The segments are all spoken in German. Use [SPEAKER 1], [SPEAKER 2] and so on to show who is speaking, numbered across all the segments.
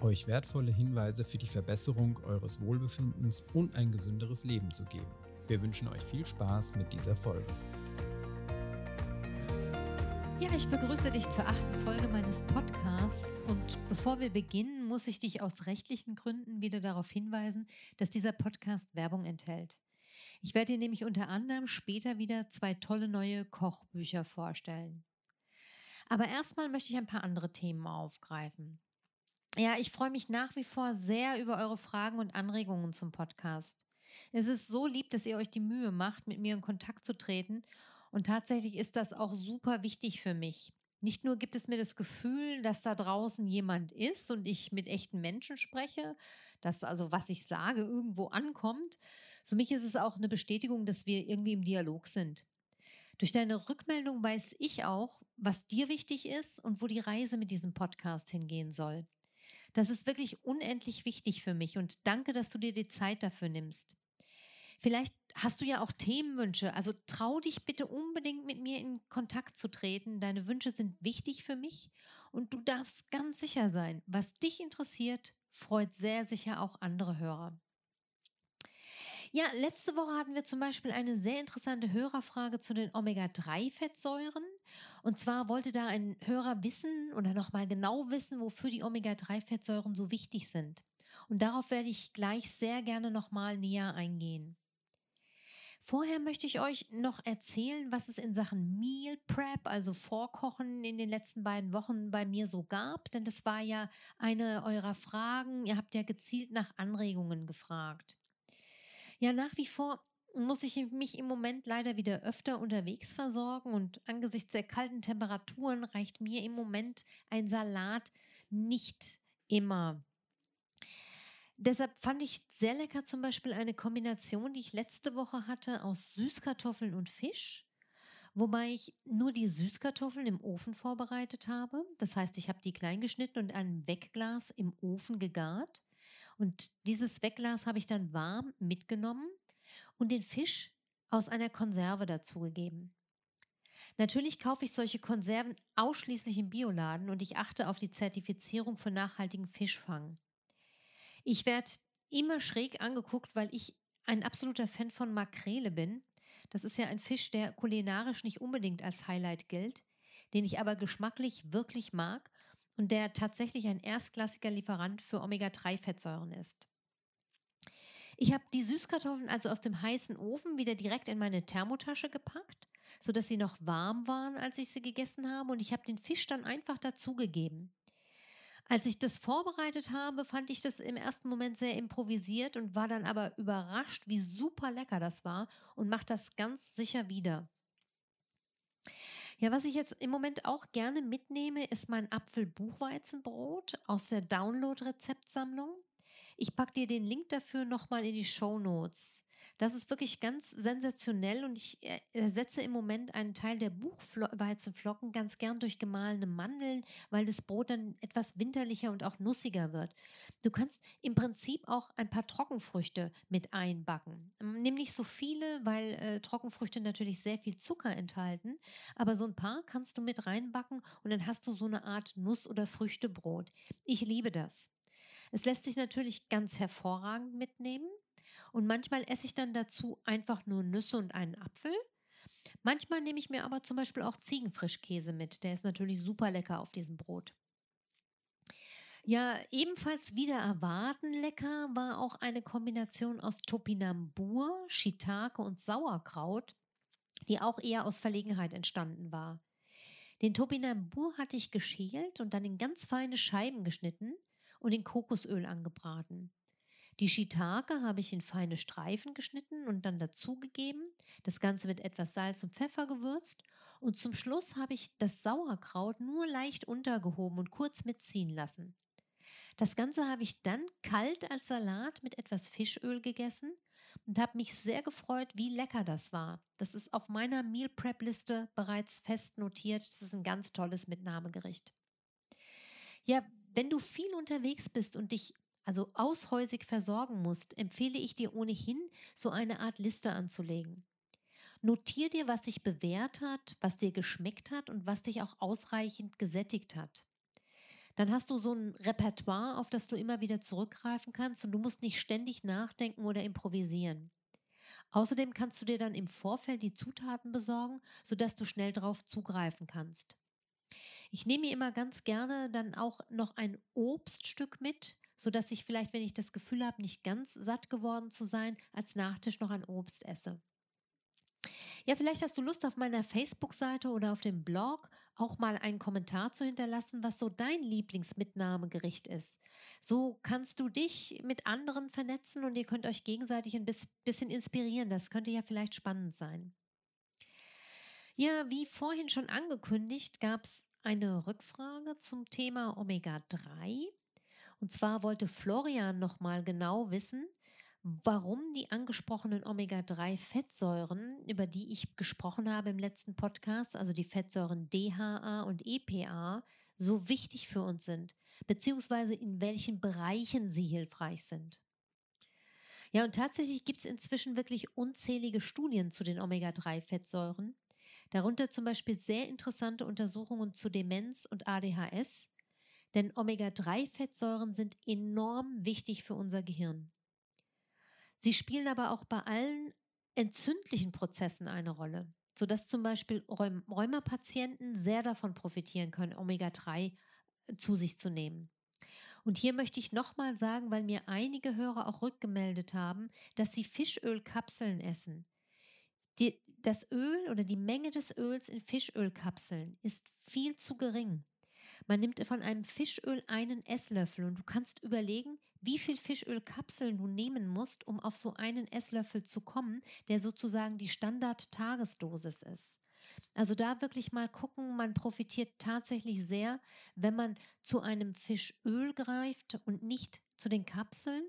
[SPEAKER 1] euch wertvolle Hinweise für die Verbesserung eures Wohlbefindens und ein gesünderes Leben zu geben. Wir wünschen euch viel Spaß mit dieser Folge.
[SPEAKER 2] Ja, ich begrüße dich zur achten Folge meines Podcasts und bevor wir beginnen, muss ich dich aus rechtlichen Gründen wieder darauf hinweisen, dass dieser Podcast Werbung enthält. Ich werde dir nämlich unter anderem später wieder zwei tolle neue Kochbücher vorstellen. Aber erstmal möchte ich ein paar andere Themen aufgreifen. Ja, ich freue mich nach wie vor sehr über eure Fragen und Anregungen zum Podcast. Es ist so lieb, dass ihr euch die Mühe macht, mit mir in Kontakt zu treten. Und tatsächlich ist das auch super wichtig für mich. Nicht nur gibt es mir das Gefühl, dass da draußen jemand ist und ich mit echten Menschen spreche, dass also was ich sage irgendwo ankommt. Für mich ist es auch eine Bestätigung, dass wir irgendwie im Dialog sind. Durch deine Rückmeldung weiß ich auch, was dir wichtig ist und wo die Reise mit diesem Podcast hingehen soll. Das ist wirklich unendlich wichtig für mich und danke, dass du dir die Zeit dafür nimmst. Vielleicht hast du ja auch Themenwünsche, also trau dich bitte unbedingt mit mir in Kontakt zu treten. Deine Wünsche sind wichtig für mich und du darfst ganz sicher sein, was dich interessiert, freut sehr sicher auch andere Hörer. Ja, letzte Woche hatten wir zum Beispiel eine sehr interessante Hörerfrage zu den Omega-3-Fettsäuren. Und zwar wollte da ein Hörer wissen oder nochmal genau wissen, wofür die Omega-3-Fettsäuren so wichtig sind. Und darauf werde ich gleich sehr gerne nochmal näher eingehen. Vorher möchte ich euch noch erzählen, was es in Sachen Meal Prep, also Vorkochen, in den letzten beiden Wochen bei mir so gab. Denn das war ja eine eurer Fragen. Ihr habt ja gezielt nach Anregungen gefragt. Ja, nach wie vor muss ich mich im Moment leider wieder öfter unterwegs versorgen und angesichts der kalten Temperaturen reicht mir im Moment ein Salat nicht immer. Deshalb fand ich sehr lecker zum Beispiel eine Kombination, die ich letzte Woche hatte aus Süßkartoffeln und Fisch, wobei ich nur die Süßkartoffeln im Ofen vorbereitet habe. Das heißt, ich habe die klein geschnitten und ein Wegglas im Ofen gegart. Und dieses Wegglas habe ich dann warm mitgenommen und den Fisch aus einer Konserve dazugegeben. Natürlich kaufe ich solche Konserven ausschließlich im Bioladen und ich achte auf die Zertifizierung für nachhaltigen Fischfang. Ich werde immer schräg angeguckt, weil ich ein absoluter Fan von Makrele bin. Das ist ja ein Fisch, der kulinarisch nicht unbedingt als Highlight gilt, den ich aber geschmacklich wirklich mag und der tatsächlich ein erstklassiger Lieferant für Omega-3-Fettsäuren ist. Ich habe die Süßkartoffeln also aus dem heißen Ofen wieder direkt in meine Thermotasche gepackt, sodass sie noch warm waren, als ich sie gegessen habe, und ich habe den Fisch dann einfach dazugegeben. Als ich das vorbereitet habe, fand ich das im ersten Moment sehr improvisiert und war dann aber überrascht, wie super lecker das war und mache das ganz sicher wieder. Ja, was ich jetzt im Moment auch gerne mitnehme, ist mein Apfelbuchweizenbrot aus der Download-Rezeptsammlung. Ich packe dir den Link dafür nochmal in die Show Notes. Das ist wirklich ganz sensationell und ich äh, ersetze im Moment einen Teil der Buchweizenflocken ganz gern durch gemahlene Mandeln, weil das Brot dann etwas winterlicher und auch nussiger wird. Du kannst im Prinzip auch ein paar Trockenfrüchte mit einbacken. Nimm nicht so viele, weil äh, Trockenfrüchte natürlich sehr viel Zucker enthalten, aber so ein paar kannst du mit reinbacken und dann hast du so eine Art Nuss- oder Früchtebrot. Ich liebe das. Es lässt sich natürlich ganz hervorragend mitnehmen. Und manchmal esse ich dann dazu einfach nur Nüsse und einen Apfel. Manchmal nehme ich mir aber zum Beispiel auch Ziegenfrischkäse mit. Der ist natürlich super lecker auf diesem Brot. Ja, ebenfalls wieder erwarten lecker war auch eine Kombination aus Topinambur, Shiitake und Sauerkraut, die auch eher aus Verlegenheit entstanden war. Den Topinambur hatte ich geschält und dann in ganz feine Scheiben geschnitten und in Kokosöl angebraten. Die Shiitake habe ich in feine Streifen geschnitten und dann dazugegeben. Das Ganze mit etwas Salz und Pfeffer gewürzt. Und zum Schluss habe ich das Sauerkraut nur leicht untergehoben und kurz mitziehen lassen. Das Ganze habe ich dann kalt als Salat mit etwas Fischöl gegessen und habe mich sehr gefreut, wie lecker das war. Das ist auf meiner Meal Prep Liste bereits fest notiert. Das ist ein ganz tolles Mitnahmegericht. Ja, wenn du viel unterwegs bist und dich also aushäusig versorgen musst, empfehle ich dir ohnehin, so eine Art Liste anzulegen. Notier dir, was sich bewährt hat, was dir geschmeckt hat und was dich auch ausreichend gesättigt hat. Dann hast du so ein Repertoire, auf das du immer wieder zurückgreifen kannst und du musst nicht ständig nachdenken oder improvisieren. Außerdem kannst du dir dann im Vorfeld die Zutaten besorgen, sodass du schnell darauf zugreifen kannst. Ich nehme immer ganz gerne dann auch noch ein Obststück mit, sodass ich vielleicht, wenn ich das Gefühl habe, nicht ganz satt geworden zu sein, als Nachtisch noch ein Obst esse. Ja, vielleicht hast du Lust auf meiner Facebook-Seite oder auf dem Blog auch mal einen Kommentar zu hinterlassen, was so dein Lieblingsmitnahmegericht ist. So kannst du dich mit anderen vernetzen und ihr könnt euch gegenseitig ein bisschen inspirieren. Das könnte ja vielleicht spannend sein. Ja, wie vorhin schon angekündigt, gab es eine Rückfrage zum Thema Omega-3. Und zwar wollte Florian nochmal genau wissen, warum die angesprochenen Omega-3-Fettsäuren, über die ich gesprochen habe im letzten Podcast, also die Fettsäuren DHA und EPA, so wichtig für uns sind, beziehungsweise in welchen Bereichen sie hilfreich sind. Ja, und tatsächlich gibt es inzwischen wirklich unzählige Studien zu den Omega-3-Fettsäuren, darunter zum Beispiel sehr interessante Untersuchungen zu Demenz und ADHS, denn Omega-3-Fettsäuren sind enorm wichtig für unser Gehirn. Sie spielen aber auch bei allen entzündlichen Prozessen eine Rolle, sodass zum Beispiel Rheumapatienten sehr davon profitieren können, Omega-3 äh, zu sich zu nehmen. Und hier möchte ich nochmal sagen, weil mir einige Hörer auch rückgemeldet haben, dass sie Fischölkapseln essen. Die, das Öl oder die Menge des Öls in Fischölkapseln ist viel zu gering. Man nimmt von einem Fischöl einen Esslöffel und du kannst überlegen, wie viel Fischölkapseln du nehmen musst, um auf so einen Esslöffel zu kommen, der sozusagen die Standard-Tagesdosis ist. Also da wirklich mal gucken, man profitiert tatsächlich sehr, wenn man zu einem Fischöl greift und nicht zu den Kapseln.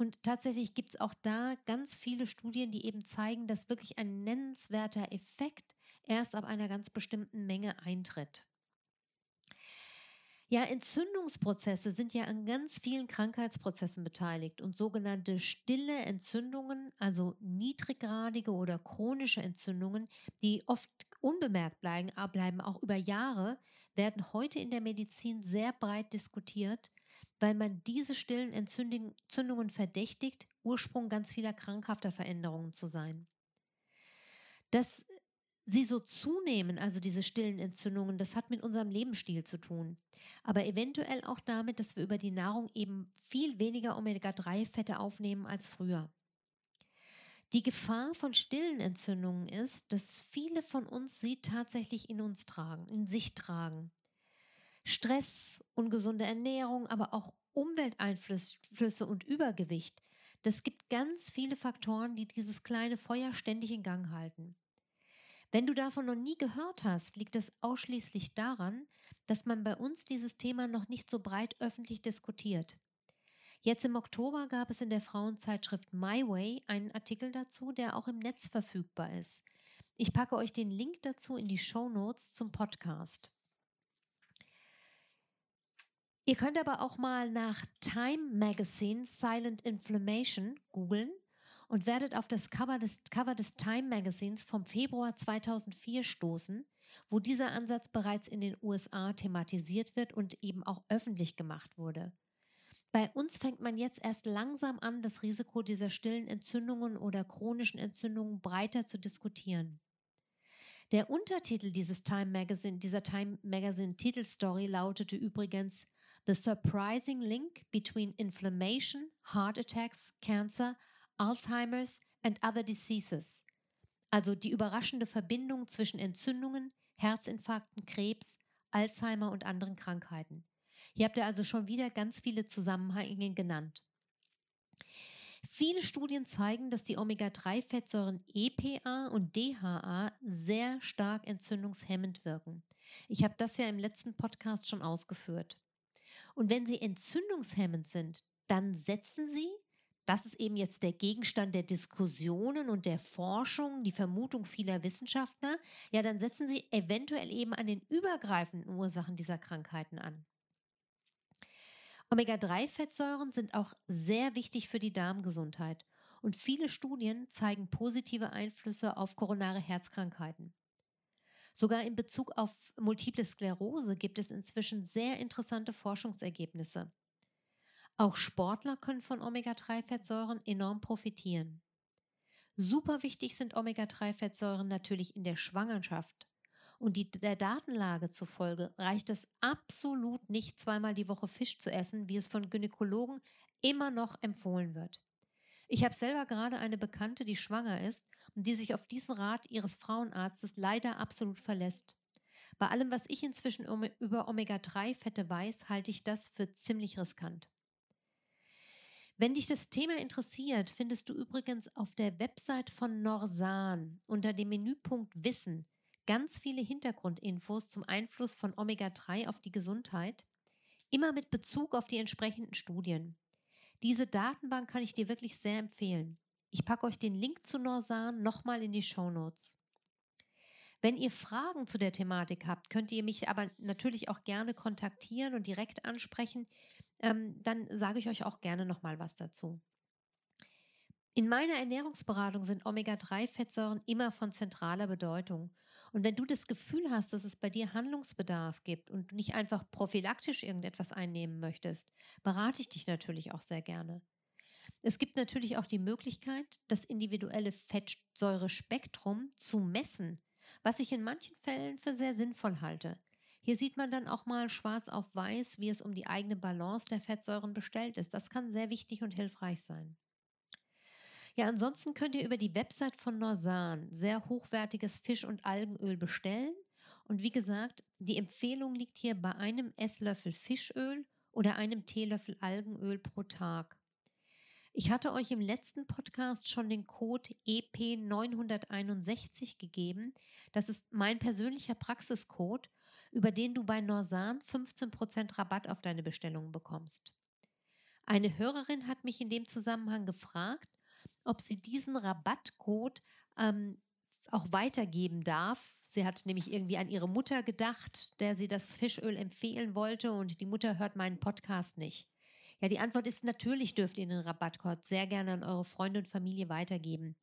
[SPEAKER 2] Und tatsächlich gibt es auch da ganz viele Studien, die eben zeigen, dass wirklich ein nennenswerter Effekt erst ab einer ganz bestimmten Menge eintritt. Ja, Entzündungsprozesse sind ja an ganz vielen Krankheitsprozessen beteiligt und sogenannte stille Entzündungen, also niedriggradige oder chronische Entzündungen, die oft unbemerkt bleiben, bleiben auch über Jahre, werden heute in der Medizin sehr breit diskutiert, weil man diese stillen Entzündungen verdächtigt, Ursprung ganz vieler krankhafter Veränderungen zu sein. Das sie so zunehmen, also diese stillen Entzündungen, das hat mit unserem Lebensstil zu tun. Aber eventuell auch damit, dass wir über die Nahrung eben viel weniger Omega-3-Fette aufnehmen als früher. Die Gefahr von stillen Entzündungen ist, dass viele von uns sie tatsächlich in uns tragen, in sich tragen. Stress, ungesunde Ernährung, aber auch Umwelteinflüsse und Übergewicht. Das gibt ganz viele Faktoren, die dieses kleine Feuer ständig in Gang halten. Wenn du davon noch nie gehört hast, liegt es ausschließlich daran, dass man bei uns dieses Thema noch nicht so breit öffentlich diskutiert. Jetzt im Oktober gab es in der Frauenzeitschrift My Way einen Artikel dazu, der auch im Netz verfügbar ist. Ich packe euch den Link dazu in die Show Notes zum Podcast. Ihr könnt aber auch mal nach Time Magazine Silent Inflammation googeln und werdet auf das Cover des, Cover des Time Magazines vom Februar 2004 stoßen, wo dieser Ansatz bereits in den USA thematisiert wird und eben auch öffentlich gemacht wurde. Bei uns fängt man jetzt erst langsam an, das Risiko dieser stillen Entzündungen oder chronischen Entzündungen breiter zu diskutieren. Der Untertitel dieses Time Magazine, dieser Time Magazine Titelstory lautete übrigens The Surprising Link Between Inflammation, Heart Attacks, Cancer Alzheimer's and Other Diseases, also die überraschende Verbindung zwischen Entzündungen, Herzinfarkten, Krebs, Alzheimer und anderen Krankheiten. Hier habt ihr also schon wieder ganz viele Zusammenhänge genannt. Viele Studien zeigen, dass die Omega-3-Fettsäuren EPA und DHA sehr stark entzündungshemmend wirken. Ich habe das ja im letzten Podcast schon ausgeführt. Und wenn sie entzündungshemmend sind, dann setzen sie, das ist eben jetzt der Gegenstand der Diskussionen und der Forschung, die Vermutung vieler Wissenschaftler, ja, dann setzen sie eventuell eben an den übergreifenden Ursachen dieser Krankheiten an. Omega-3-Fettsäuren sind auch sehr wichtig für die Darmgesundheit und viele Studien zeigen positive Einflüsse auf koronare Herzkrankheiten. Sogar in Bezug auf multiple Sklerose gibt es inzwischen sehr interessante Forschungsergebnisse. Auch Sportler können von Omega-3-Fettsäuren enorm profitieren. Super wichtig sind Omega-3-Fettsäuren natürlich in der Schwangerschaft. Und die, der Datenlage zufolge reicht es absolut nicht, zweimal die Woche Fisch zu essen, wie es von Gynäkologen immer noch empfohlen wird. Ich habe selber gerade eine Bekannte, die schwanger ist und die sich auf diesen Rat ihres Frauenarztes leider absolut verlässt. Bei allem, was ich inzwischen über Omega-3-Fette weiß, halte ich das für ziemlich riskant. Wenn dich das Thema interessiert, findest du übrigens auf der Website von Norsan unter dem Menüpunkt Wissen ganz viele Hintergrundinfos zum Einfluss von Omega-3 auf die Gesundheit, immer mit Bezug auf die entsprechenden Studien. Diese Datenbank kann ich dir wirklich sehr empfehlen. Ich packe euch den Link zu Norsan nochmal in die Show Notes. Wenn ihr Fragen zu der Thematik habt, könnt ihr mich aber natürlich auch gerne kontaktieren und direkt ansprechen ähm, dann sage ich euch auch gerne nochmal was dazu. In meiner Ernährungsberatung sind Omega-3-Fettsäuren immer von zentraler Bedeutung. Und wenn du das Gefühl hast, dass es bei dir Handlungsbedarf gibt und nicht einfach prophylaktisch irgendetwas einnehmen möchtest, berate ich dich natürlich auch sehr gerne. Es gibt natürlich auch die Möglichkeit, das individuelle Fettsäurespektrum zu messen, was ich in manchen Fällen für sehr sinnvoll halte. Hier sieht man dann auch mal schwarz auf weiß, wie es um die eigene Balance der Fettsäuren bestellt ist. Das kann sehr wichtig und hilfreich sein. Ja, ansonsten könnt ihr über die Website von Norsan sehr hochwertiges Fisch- und Algenöl bestellen. Und wie gesagt, die Empfehlung liegt hier bei einem Esslöffel Fischöl oder einem Teelöffel Algenöl pro Tag. Ich hatte euch im letzten Podcast schon den Code EP961 gegeben. Das ist mein persönlicher Praxiscode über den du bei Norsan 15% Rabatt auf deine Bestellungen bekommst. Eine Hörerin hat mich in dem Zusammenhang gefragt, ob sie diesen Rabattcode ähm, auch weitergeben darf. Sie hat nämlich irgendwie an ihre Mutter gedacht, der sie das Fischöl empfehlen wollte und die Mutter hört meinen Podcast nicht. Ja, die Antwort ist natürlich dürft ihr den Rabattcode sehr gerne an eure Freunde und Familie weitergeben.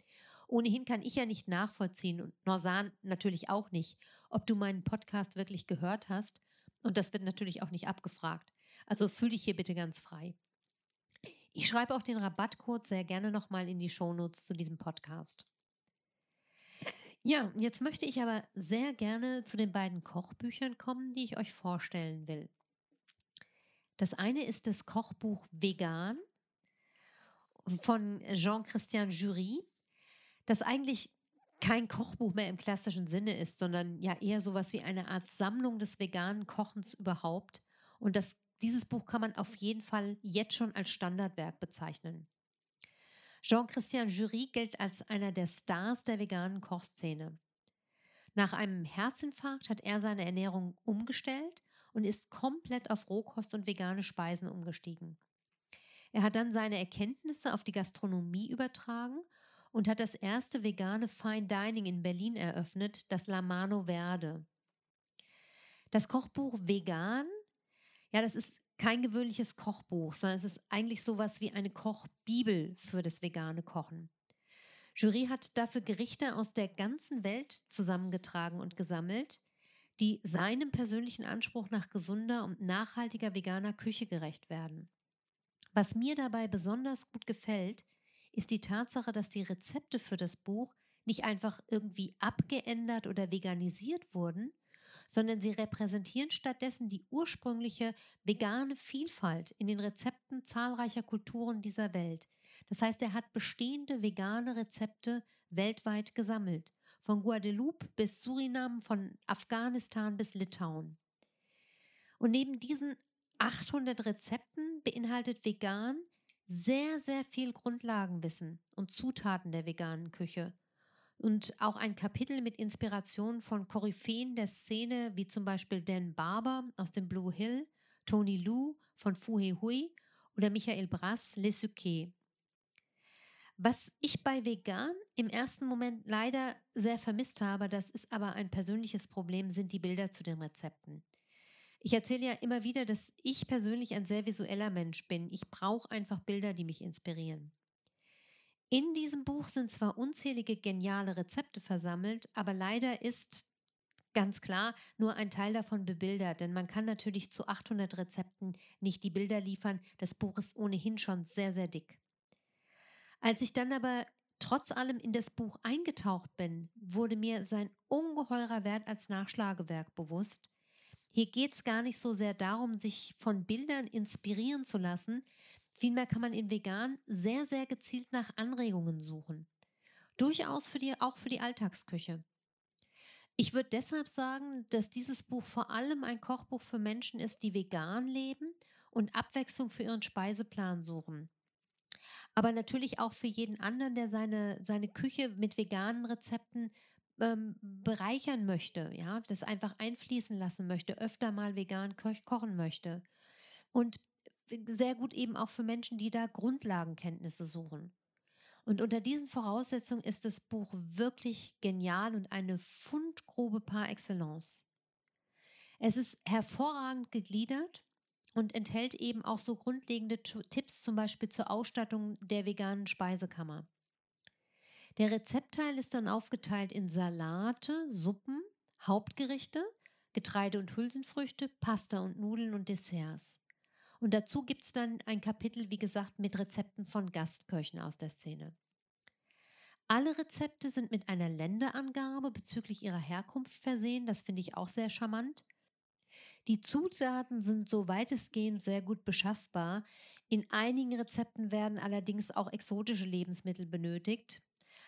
[SPEAKER 2] Ohnehin kann ich ja nicht nachvollziehen und Norsan natürlich auch nicht, ob du meinen Podcast wirklich gehört hast. Und das wird natürlich auch nicht abgefragt. Also fühl dich hier bitte ganz frei. Ich schreibe auch den Rabattcode sehr gerne nochmal in die Shownotes zu diesem Podcast. Ja, jetzt möchte ich aber sehr gerne zu den beiden Kochbüchern kommen, die ich euch vorstellen will. Das eine ist das Kochbuch Vegan von Jean-Christian Jury das eigentlich kein Kochbuch mehr im klassischen Sinne ist, sondern ja eher sowas wie eine Art Sammlung des veganen Kochens überhaupt. Und das, dieses Buch kann man auf jeden Fall jetzt schon als Standardwerk bezeichnen. Jean-Christian Jury gilt als einer der Stars der veganen Kochszene. Nach einem Herzinfarkt hat er seine Ernährung umgestellt und ist komplett auf Rohkost und vegane Speisen umgestiegen. Er hat dann seine Erkenntnisse auf die Gastronomie übertragen und hat das erste vegane Fine Dining in Berlin eröffnet, das La Mano Verde. Das Kochbuch Vegan, ja, das ist kein gewöhnliches Kochbuch, sondern es ist eigentlich sowas wie eine Kochbibel für das vegane Kochen. Jury hat dafür Gerichte aus der ganzen Welt zusammengetragen und gesammelt, die seinem persönlichen Anspruch nach gesunder und nachhaltiger veganer Küche gerecht werden. Was mir dabei besonders gut gefällt, ist die Tatsache, dass die Rezepte für das Buch nicht einfach irgendwie abgeändert oder veganisiert wurden, sondern sie repräsentieren stattdessen die ursprüngliche vegane Vielfalt in den Rezepten zahlreicher Kulturen dieser Welt. Das heißt, er hat bestehende vegane Rezepte weltweit gesammelt, von Guadeloupe bis Suriname, von Afghanistan bis Litauen. Und neben diesen 800 Rezepten beinhaltet vegan sehr, sehr viel Grundlagenwissen und Zutaten der veganen Küche. Und auch ein Kapitel mit Inspirationen von Koryphäen der Szene, wie zum Beispiel Dan Barber aus dem Blue Hill, Tony Lu von Fu He Hui oder Michael Brass Les Suquets. Was ich bei vegan im ersten Moment leider sehr vermisst habe, das ist aber ein persönliches Problem, sind die Bilder zu den Rezepten. Ich erzähle ja immer wieder, dass ich persönlich ein sehr visueller Mensch bin. Ich brauche einfach Bilder, die mich inspirieren. In diesem Buch sind zwar unzählige geniale Rezepte versammelt, aber leider ist ganz klar nur ein Teil davon bebildert, denn man kann natürlich zu 800 Rezepten nicht die Bilder liefern. Das Buch ist ohnehin schon sehr, sehr dick. Als ich dann aber trotz allem in das Buch eingetaucht bin, wurde mir sein ungeheurer Wert als Nachschlagewerk bewusst. Hier geht es gar nicht so sehr darum, sich von Bildern inspirieren zu lassen. Vielmehr kann man in Vegan sehr, sehr gezielt nach Anregungen suchen. Durchaus für die, auch für die Alltagsküche. Ich würde deshalb sagen, dass dieses Buch vor allem ein Kochbuch für Menschen ist, die vegan leben und Abwechslung für ihren Speiseplan suchen aber natürlich auch für jeden anderen, der seine, seine Küche mit veganen Rezepten ähm, bereichern möchte, ja, das einfach einfließen lassen möchte, öfter mal vegan ko kochen möchte. Und sehr gut eben auch für Menschen, die da Grundlagenkenntnisse suchen. Und unter diesen Voraussetzungen ist das Buch wirklich genial und eine Fundgrube par excellence. Es ist hervorragend gegliedert und enthält eben auch so grundlegende Tipps zum Beispiel zur Ausstattung der veganen Speisekammer. Der Rezeptteil ist dann aufgeteilt in Salate, Suppen, Hauptgerichte, Getreide und Hülsenfrüchte, Pasta und Nudeln und Desserts. Und dazu gibt es dann ein Kapitel, wie gesagt, mit Rezepten von Gastköchen aus der Szene. Alle Rezepte sind mit einer Länderangabe bezüglich ihrer Herkunft versehen. Das finde ich auch sehr charmant. Die Zutaten sind so weitestgehend sehr gut beschaffbar. In einigen Rezepten werden allerdings auch exotische Lebensmittel benötigt.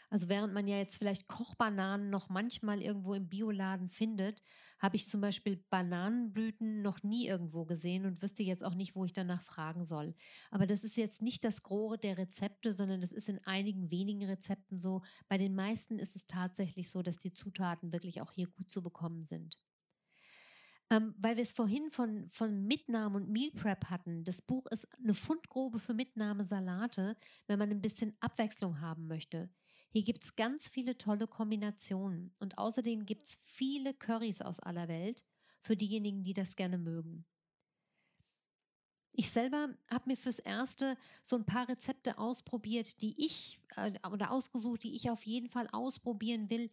[SPEAKER 2] Also während man ja jetzt vielleicht Kochbananen noch manchmal irgendwo im Bioladen findet, habe ich zum Beispiel Bananenblüten noch nie irgendwo gesehen und wüsste jetzt auch nicht, wo ich danach fragen soll. Aber das ist jetzt nicht das Große der Rezepte, sondern das ist in einigen wenigen Rezepten so. Bei den meisten ist es tatsächlich so, dass die Zutaten wirklich auch hier gut zu bekommen sind. Ähm, weil wir es vorhin von, von Mitnahme und Meal Prep hatten. Das Buch ist eine Fundgrube für Mitnahmesalate, wenn man ein bisschen Abwechslung haben möchte. Hier gibt es ganz viele tolle Kombinationen und außerdem gibt es viele Currys aus aller Welt für diejenigen, die das gerne mögen. Ich selber habe mir fürs Erste so ein paar Rezepte ausprobiert, die ich äh, oder ausgesucht, die ich auf jeden Fall ausprobieren will,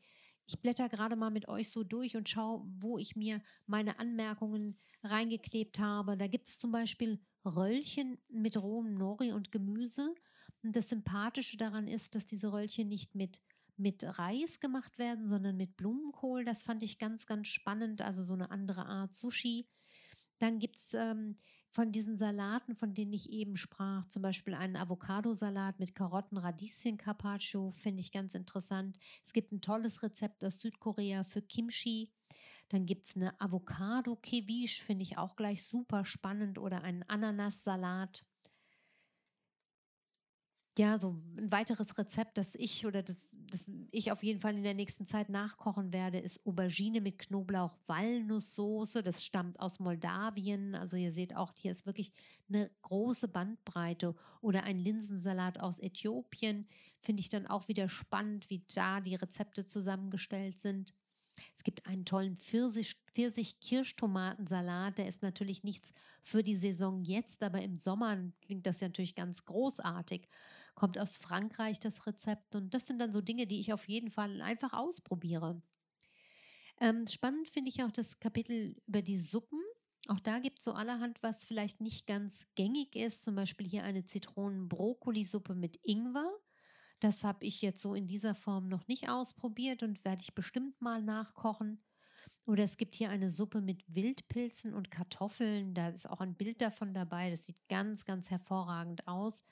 [SPEAKER 2] ich blätter gerade mal mit euch so durch und schaue, wo ich mir meine Anmerkungen reingeklebt habe. Da gibt es zum Beispiel Röllchen mit rohem Nori und Gemüse. Und das Sympathische daran ist, dass diese Röllchen nicht mit, mit Reis gemacht werden, sondern mit Blumenkohl. Das fand ich ganz, ganz spannend. Also so eine andere Art Sushi. Dann gibt es ähm, von diesen Salaten, von denen ich eben sprach, zum Beispiel einen Avocadosalat mit Karotten, Radieschen, Carpaccio, finde ich ganz interessant. Es gibt ein tolles Rezept aus Südkorea für Kimchi. Dann gibt es eine Avocado-Keviche, finde ich auch gleich super spannend, oder einen Ananassalat ja, so ein weiteres Rezept, das ich oder das, das ich auf jeden Fall in der nächsten Zeit nachkochen werde, ist Aubergine mit Knoblauch-Walnusssoße. Das stammt aus Moldawien. Also ihr seht auch, hier ist wirklich eine große Bandbreite. Oder ein Linsensalat aus Äthiopien. Finde ich dann auch wieder spannend, wie da die Rezepte zusammengestellt sind. Es gibt einen tollen Pfirsich-Kirschtomatensalat. Der ist natürlich nichts für die Saison jetzt, aber im Sommer klingt das natürlich ganz großartig kommt aus Frankreich das Rezept. Und das sind dann so Dinge, die ich auf jeden Fall einfach ausprobiere. Ähm, spannend finde ich auch das Kapitel über die Suppen. Auch da gibt es so allerhand, was vielleicht nicht ganz gängig ist. Zum Beispiel hier eine Zitronen-Brokkoli-Suppe mit Ingwer. Das habe ich jetzt so in dieser Form noch nicht ausprobiert und werde ich bestimmt mal nachkochen. Oder es gibt hier eine Suppe mit Wildpilzen und Kartoffeln. Da ist auch ein Bild davon dabei. Das sieht ganz, ganz hervorragend aus.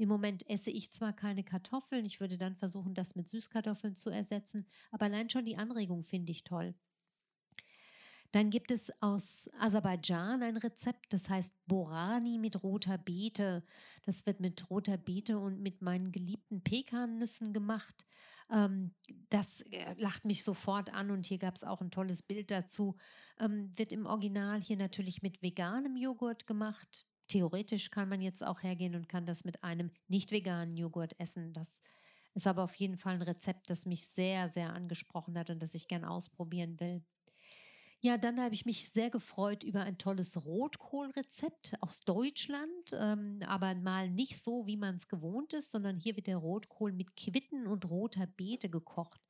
[SPEAKER 2] Im Moment esse ich zwar keine Kartoffeln, ich würde dann versuchen, das mit Süßkartoffeln zu ersetzen, aber allein schon die Anregung finde ich toll. Dann gibt es aus Aserbaidschan ein Rezept, das heißt Borani mit roter Beete. Das wird mit roter Beete und mit meinen geliebten Pekannüssen gemacht. Ähm, das äh, lacht mich sofort an und hier gab es auch ein tolles Bild dazu. Ähm, wird im Original hier natürlich mit veganem Joghurt gemacht. Theoretisch kann man jetzt auch hergehen und kann das mit einem nicht veganen Joghurt essen. Das ist aber auf jeden Fall ein Rezept, das mich sehr, sehr angesprochen hat und das ich gern ausprobieren will. Ja, dann habe ich mich sehr gefreut über ein tolles Rotkohlrezept aus Deutschland, ähm, aber mal nicht so, wie man es gewohnt ist, sondern hier wird der Rotkohl mit Quitten und roter Beete gekocht.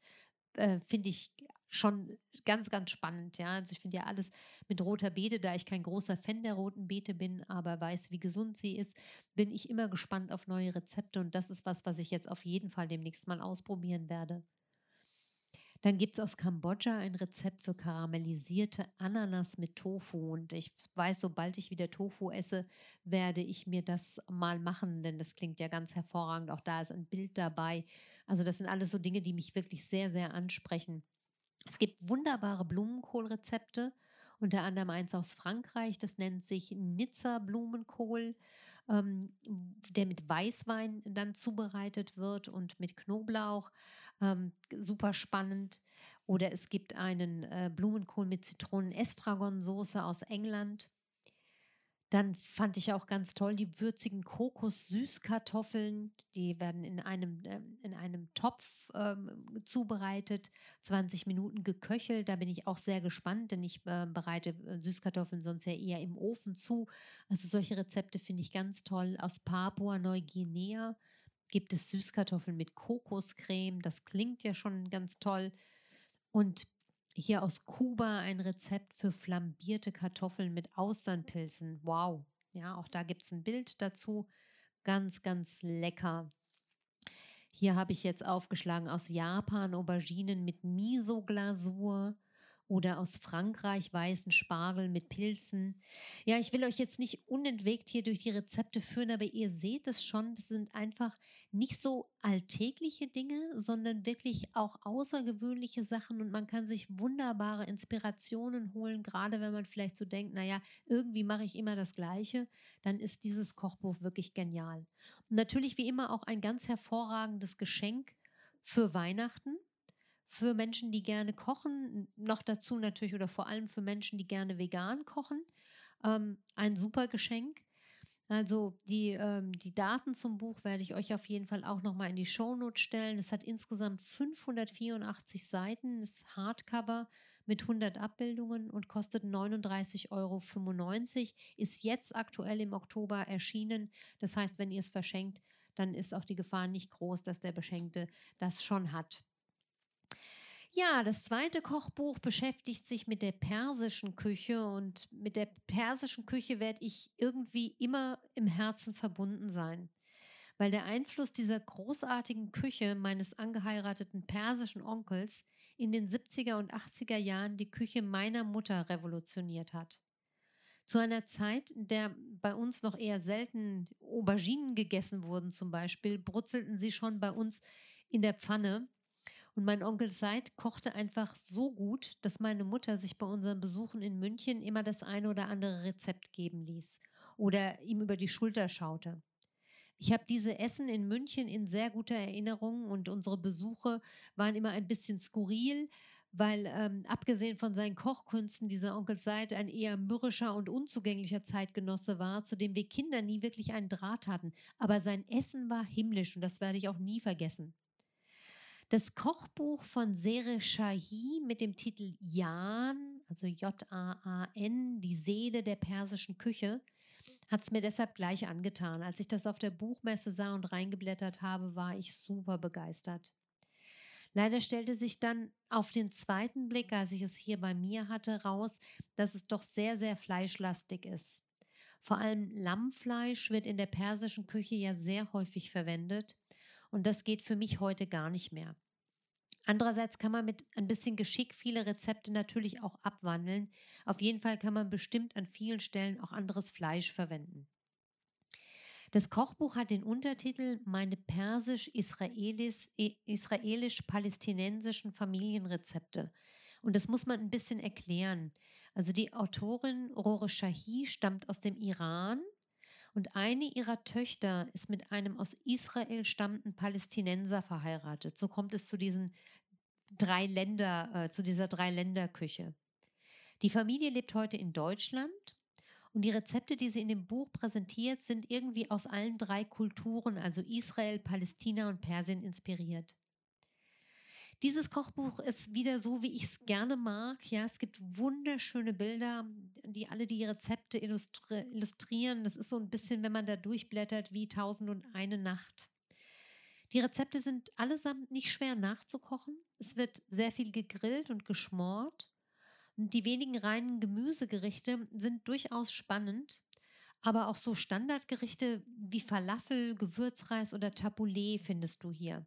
[SPEAKER 2] Äh, finde ich schon ganz, ganz spannend. Ja, also ich finde ja alles mit roter Beete, da ich kein großer Fan der roten Beete bin, aber weiß, wie gesund sie ist, bin ich immer gespannt auf neue Rezepte und das ist was, was ich jetzt auf jeden Fall demnächst mal ausprobieren werde. Dann gibt es aus Kambodscha ein Rezept für karamellisierte Ananas mit Tofu. Und ich weiß, sobald ich wieder Tofu esse, werde ich mir das mal machen, denn das klingt ja ganz hervorragend. Auch da ist ein Bild dabei. Also das sind alles so Dinge, die mich wirklich sehr, sehr ansprechen. Es gibt wunderbare Blumenkohlrezepte, unter anderem eins aus Frankreich, das nennt sich Nizza Blumenkohl ähm, der mit Weißwein dann zubereitet wird und mit Knoblauch. Ähm, super spannend. Oder es gibt einen äh, Blumenkohl mit Zitronen-Estragon-Soße aus England. Dann fand ich auch ganz toll die würzigen Kokos-Süßkartoffeln. Die werden in einem, äh, in einem Topf ähm, zubereitet, 20 Minuten geköchelt. Da bin ich auch sehr gespannt, denn ich äh, bereite äh, Süßkartoffeln sonst ja eher im Ofen zu. Also solche Rezepte finde ich ganz toll. Aus Papua-Neuguinea gibt es Süßkartoffeln mit Kokoscreme. Das klingt ja schon ganz toll. Und hier aus Kuba ein Rezept für flambierte Kartoffeln mit Austernpilzen. Wow. Ja, auch da gibt es ein Bild dazu. Ganz, ganz lecker. Hier habe ich jetzt aufgeschlagen aus Japan Auberginen mit Miso-Glasur oder aus Frankreich weißen Spargel mit Pilzen. Ja, ich will euch jetzt nicht unentwegt hier durch die Rezepte führen, aber ihr seht es schon, das sind einfach nicht so alltägliche Dinge, sondern wirklich auch außergewöhnliche Sachen und man kann sich wunderbare Inspirationen holen, gerade wenn man vielleicht so denkt, naja, irgendwie mache ich immer das Gleiche, dann ist dieses Kochbuch wirklich genial. Und natürlich wie immer auch ein ganz hervorragendes Geschenk für Weihnachten für Menschen, die gerne kochen, noch dazu natürlich oder vor allem für Menschen, die gerne vegan kochen. Ähm, ein super Geschenk. Also die, ähm, die Daten zum Buch werde ich euch auf jeden Fall auch nochmal in die Shownotes stellen. Es hat insgesamt 584 Seiten, ist Hardcover mit 100 Abbildungen und kostet 39,95 Euro. Ist jetzt aktuell im Oktober erschienen. Das heißt, wenn ihr es verschenkt, dann ist auch die Gefahr nicht groß, dass der Beschenkte das schon hat. Ja, das zweite Kochbuch beschäftigt sich mit der persischen Küche und mit der persischen Küche werde ich irgendwie immer im Herzen verbunden sein, weil der Einfluss dieser großartigen Küche meines angeheirateten persischen Onkels in den 70er und 80er Jahren die Küche meiner Mutter revolutioniert hat. Zu einer Zeit, in der bei uns noch eher selten Auberginen gegessen wurden zum Beispiel, brutzelten sie schon bei uns in der Pfanne und mein Onkel Seid kochte einfach so gut, dass meine Mutter sich bei unseren Besuchen in München immer das eine oder andere Rezept geben ließ oder ihm über die Schulter schaute. Ich habe diese Essen in München in sehr guter Erinnerung und unsere Besuche waren immer ein bisschen skurril, weil ähm, abgesehen von seinen Kochkünsten dieser Onkel Seid ein eher mürrischer und unzugänglicher Zeitgenosse war, zu dem wir Kinder nie wirklich einen Draht hatten. Aber sein Essen war himmlisch und das werde ich auch nie vergessen. Das Kochbuch von Sere Shahi mit dem Titel Jan, also J-A-A-N, die Seele der persischen Küche, hat es mir deshalb gleich angetan. Als ich das auf der Buchmesse sah und reingeblättert habe, war ich super begeistert. Leider stellte sich dann auf den zweiten Blick, als ich es hier bei mir hatte, raus, dass es doch sehr, sehr fleischlastig ist. Vor allem Lammfleisch wird in der persischen Küche ja sehr häufig verwendet und das geht für mich heute gar nicht mehr. Andererseits kann man mit ein bisschen Geschick viele Rezepte natürlich auch abwandeln. Auf jeden Fall kann man bestimmt an vielen Stellen auch anderes Fleisch verwenden. Das Kochbuch hat den Untertitel Meine persisch-israelisch-palästinensischen Familienrezepte. Und das muss man ein bisschen erklären. Also die Autorin Rore Shahi stammt aus dem Iran und eine ihrer Töchter ist mit einem aus Israel stammenden Palästinenser verheiratet. So kommt es zu diesen drei Länder, äh, zu dieser Drei-Länder-Küche. Die Familie lebt heute in Deutschland und die Rezepte, die sie in dem Buch präsentiert, sind irgendwie aus allen drei Kulturen, also Israel, Palästina und Persien, inspiriert. Dieses Kochbuch ist wieder so, wie ich es gerne mag. Ja, es gibt wunderschöne Bilder, die alle die Rezepte illustri illustrieren. Das ist so ein bisschen, wenn man da durchblättert, wie Tausend und eine Nacht. Die Rezepte sind allesamt nicht schwer nachzukochen. Es wird sehr viel gegrillt und geschmort. Die wenigen reinen Gemüsegerichte sind durchaus spannend, aber auch so Standardgerichte wie Falafel, Gewürzreis oder Tabbouleh findest du hier.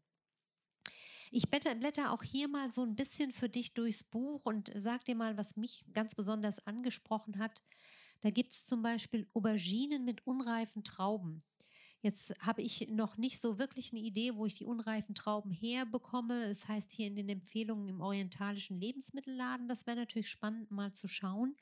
[SPEAKER 2] Ich blätter auch hier mal so ein bisschen für dich durchs Buch und sag dir mal, was mich ganz besonders angesprochen hat. Da gibt es zum Beispiel Auberginen mit unreifen Trauben. Jetzt habe ich noch nicht so wirklich eine Idee, wo ich die unreifen Trauben herbekomme. Es heißt hier in den Empfehlungen im orientalischen Lebensmittelladen. Das wäre natürlich spannend mal zu schauen.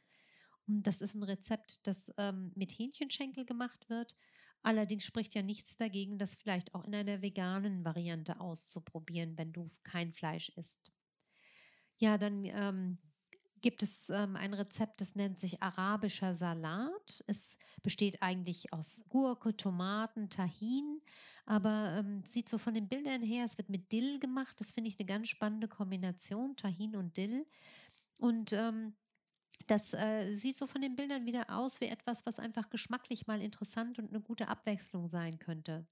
[SPEAKER 2] Das ist ein Rezept, das ähm, mit Hähnchenschenkel gemacht wird. Allerdings spricht ja nichts dagegen, das vielleicht auch in einer veganen Variante auszuprobieren, wenn du kein Fleisch isst. Ja, dann ähm, gibt es ähm, ein Rezept, das nennt sich arabischer Salat. Es besteht eigentlich aus Gurke, Tomaten, Tahin, aber ähm, sieht so von den Bildern her, es wird mit Dill gemacht. Das finde ich eine ganz spannende Kombination, Tahin und Dill. Und ähm, das äh, sieht so von den Bildern wieder aus wie etwas, was einfach geschmacklich mal interessant und eine gute Abwechslung sein könnte.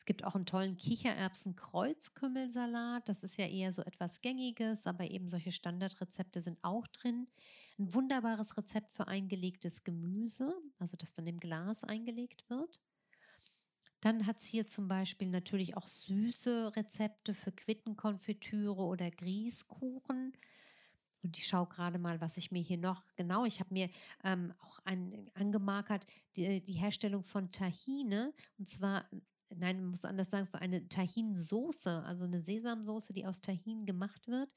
[SPEAKER 2] Es gibt auch einen tollen Kichererbsen-Kreuzkümmelsalat. Das ist ja eher so etwas Gängiges, aber eben solche Standardrezepte sind auch drin. Ein wunderbares Rezept für eingelegtes Gemüse, also das dann im Glas eingelegt wird. Dann hat es hier zum Beispiel natürlich auch süße Rezepte für Quittenkonfitüre oder Grießkuchen. Und ich schaue gerade mal, was ich mir hier noch genau, ich habe mir ähm, auch ein, angemarkert, die, die Herstellung von Tahine. Und zwar nein, man muss anders sagen, für eine Tahin-Soße, also eine Sesamsoße, die aus Tahin gemacht wird.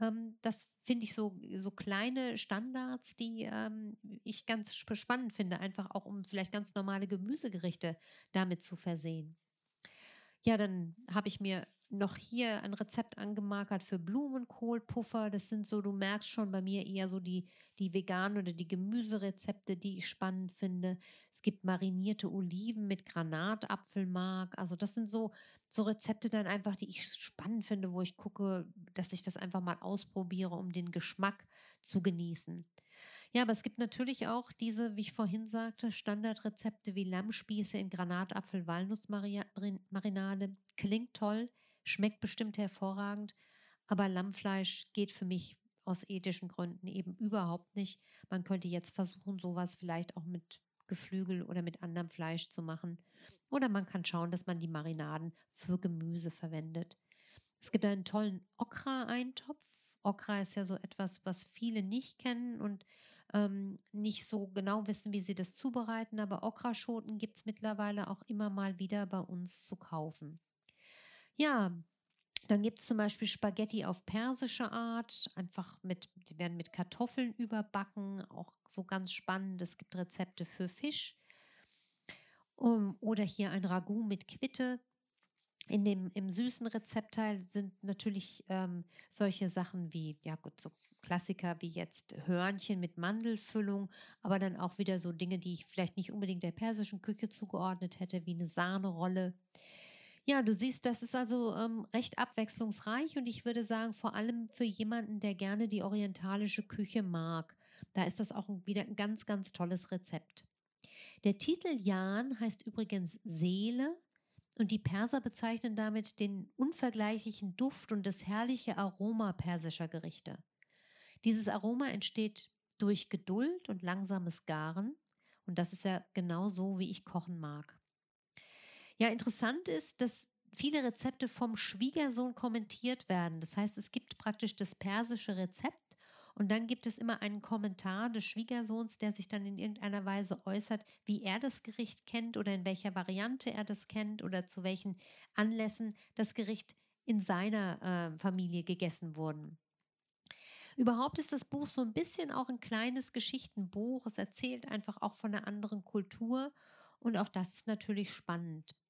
[SPEAKER 2] Ähm, das finde ich so, so kleine Standards, die ähm, ich ganz spannend finde, einfach auch um vielleicht ganz normale Gemüsegerichte damit zu versehen. Ja, dann habe ich mir noch hier ein Rezept angemarkert für Blumenkohlpuffer. Das sind so, du merkst schon bei mir eher so die, die veganen oder die Gemüserezepte, die ich spannend finde. Es gibt marinierte Oliven mit Granatapfelmark. Also das sind so, so Rezepte dann einfach, die ich spannend finde, wo ich gucke, dass ich das einfach mal ausprobiere, um den Geschmack zu genießen. Ja, aber es gibt natürlich auch diese, wie ich vorhin sagte, Standardrezepte wie Lammspieße in Granatapfel-Walnussmarinade. Klingt toll, schmeckt bestimmt hervorragend, aber Lammfleisch geht für mich aus ethischen Gründen eben überhaupt nicht. Man könnte jetzt versuchen, sowas vielleicht auch mit Geflügel oder mit anderem Fleisch zu machen. Oder man kann schauen, dass man die Marinaden für Gemüse verwendet. Es gibt einen tollen Okra-Eintopf. Okra ist ja so etwas, was viele nicht kennen und ähm, nicht so genau wissen, wie sie das zubereiten, aber Okraschoten gibt es mittlerweile auch immer mal wieder bei uns zu kaufen. Ja, dann gibt es zum Beispiel Spaghetti auf persische Art, einfach mit, die werden mit Kartoffeln überbacken, auch so ganz spannend. Es gibt Rezepte für Fisch. Um, oder hier ein Ragout mit Quitte. In dem, Im süßen Rezeptteil sind natürlich ähm, solche Sachen wie, ja gut, so Klassiker wie jetzt Hörnchen mit Mandelfüllung, aber dann auch wieder so Dinge, die ich vielleicht nicht unbedingt der persischen Küche zugeordnet hätte, wie eine Sahnerolle. Ja, du siehst, das ist also ähm, recht abwechslungsreich und ich würde sagen, vor allem für jemanden, der gerne die orientalische Küche mag. Da ist das auch wieder ein ganz, ganz tolles Rezept. Der Titel Jan heißt übrigens Seele und die Perser bezeichnen damit den unvergleichlichen Duft und das herrliche Aroma persischer Gerichte. Dieses Aroma entsteht durch Geduld und langsames Garen. Und das ist ja genau so, wie ich kochen mag. Ja, interessant ist, dass viele Rezepte vom Schwiegersohn kommentiert werden. Das heißt, es gibt praktisch das persische Rezept und dann gibt es immer einen Kommentar des Schwiegersohns, der sich dann in irgendeiner Weise äußert, wie er das Gericht kennt oder in welcher Variante er das kennt oder zu welchen Anlässen das Gericht in seiner äh, Familie gegessen wurden. Überhaupt ist das Buch so ein bisschen auch ein kleines Geschichtenbuch. Es erzählt einfach auch von einer anderen Kultur und auch das ist natürlich spannend.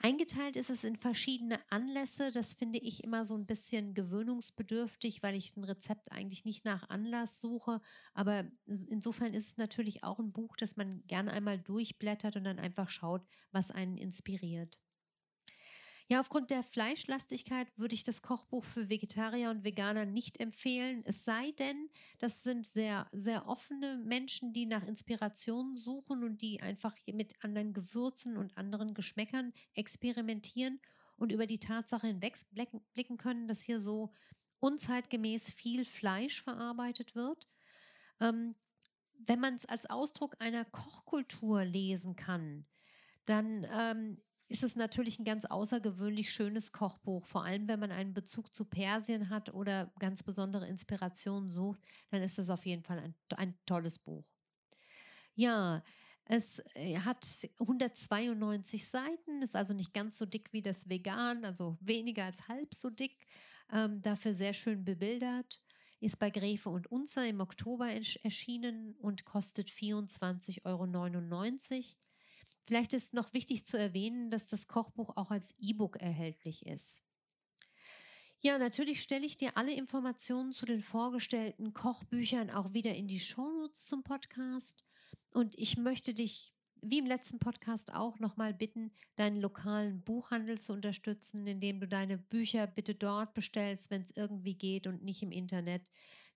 [SPEAKER 2] Eingeteilt ist es in verschiedene Anlässe. Das finde ich immer so ein bisschen gewöhnungsbedürftig, weil ich ein Rezept eigentlich nicht nach Anlass suche. Aber insofern ist es natürlich auch ein Buch, das man gerne einmal durchblättert und dann einfach schaut, was einen inspiriert. Ja, aufgrund der Fleischlastigkeit würde ich das Kochbuch für Vegetarier und Veganer nicht empfehlen. Es sei denn, das sind sehr, sehr offene Menschen, die nach Inspirationen suchen und die einfach mit anderen Gewürzen und anderen Geschmäckern experimentieren und über die Tatsache hinwegblicken können, dass hier so unzeitgemäß viel Fleisch verarbeitet wird. Ähm, wenn man es als Ausdruck einer Kochkultur lesen kann, dann ähm, ist es natürlich ein ganz außergewöhnlich schönes Kochbuch. Vor allem, wenn man einen Bezug zu Persien hat oder ganz besondere Inspirationen sucht, dann ist es auf jeden Fall ein, ein tolles Buch. Ja, es äh, hat 192 Seiten, ist also nicht ganz so dick wie das Vegan, also weniger als halb so dick, ähm, dafür sehr schön bebildert. Ist bei Gräfe und Unzer im Oktober erschienen und kostet 24,99 Euro. Vielleicht ist noch wichtig zu erwähnen, dass das Kochbuch auch als E-Book erhältlich ist. Ja, natürlich stelle ich dir alle Informationen zu den vorgestellten Kochbüchern auch wieder in die Shownotes zum Podcast. Und ich möchte dich, wie im letzten Podcast auch, nochmal bitten, deinen lokalen Buchhandel zu unterstützen, indem du deine Bücher bitte dort bestellst, wenn es irgendwie geht und nicht im Internet.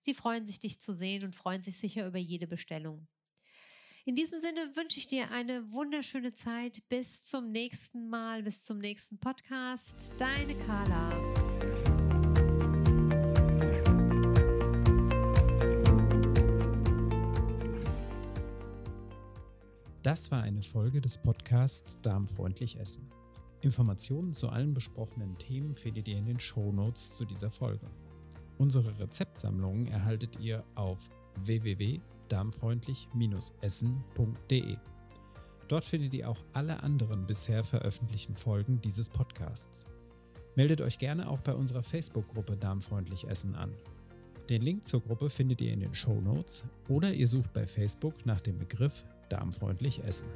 [SPEAKER 2] Die freuen sich, dich zu sehen und freuen sich sicher über jede Bestellung. In diesem Sinne wünsche ich dir eine wunderschöne Zeit. Bis zum nächsten Mal, bis zum nächsten Podcast. Deine Carla.
[SPEAKER 1] Das war eine Folge des Podcasts Darmfreundlich Essen. Informationen zu allen besprochenen Themen findet ihr in den Show Notes zu dieser Folge. Unsere Rezeptsammlungen erhaltet ihr auf www darmfreundlich-essen.de. Dort findet ihr auch alle anderen bisher veröffentlichten Folgen dieses Podcasts. Meldet euch gerne auch bei unserer Facebook-Gruppe Darmfreundlich Essen an. Den Link zur Gruppe findet ihr in den Show Notes oder ihr sucht bei Facebook nach dem Begriff Darmfreundlich Essen.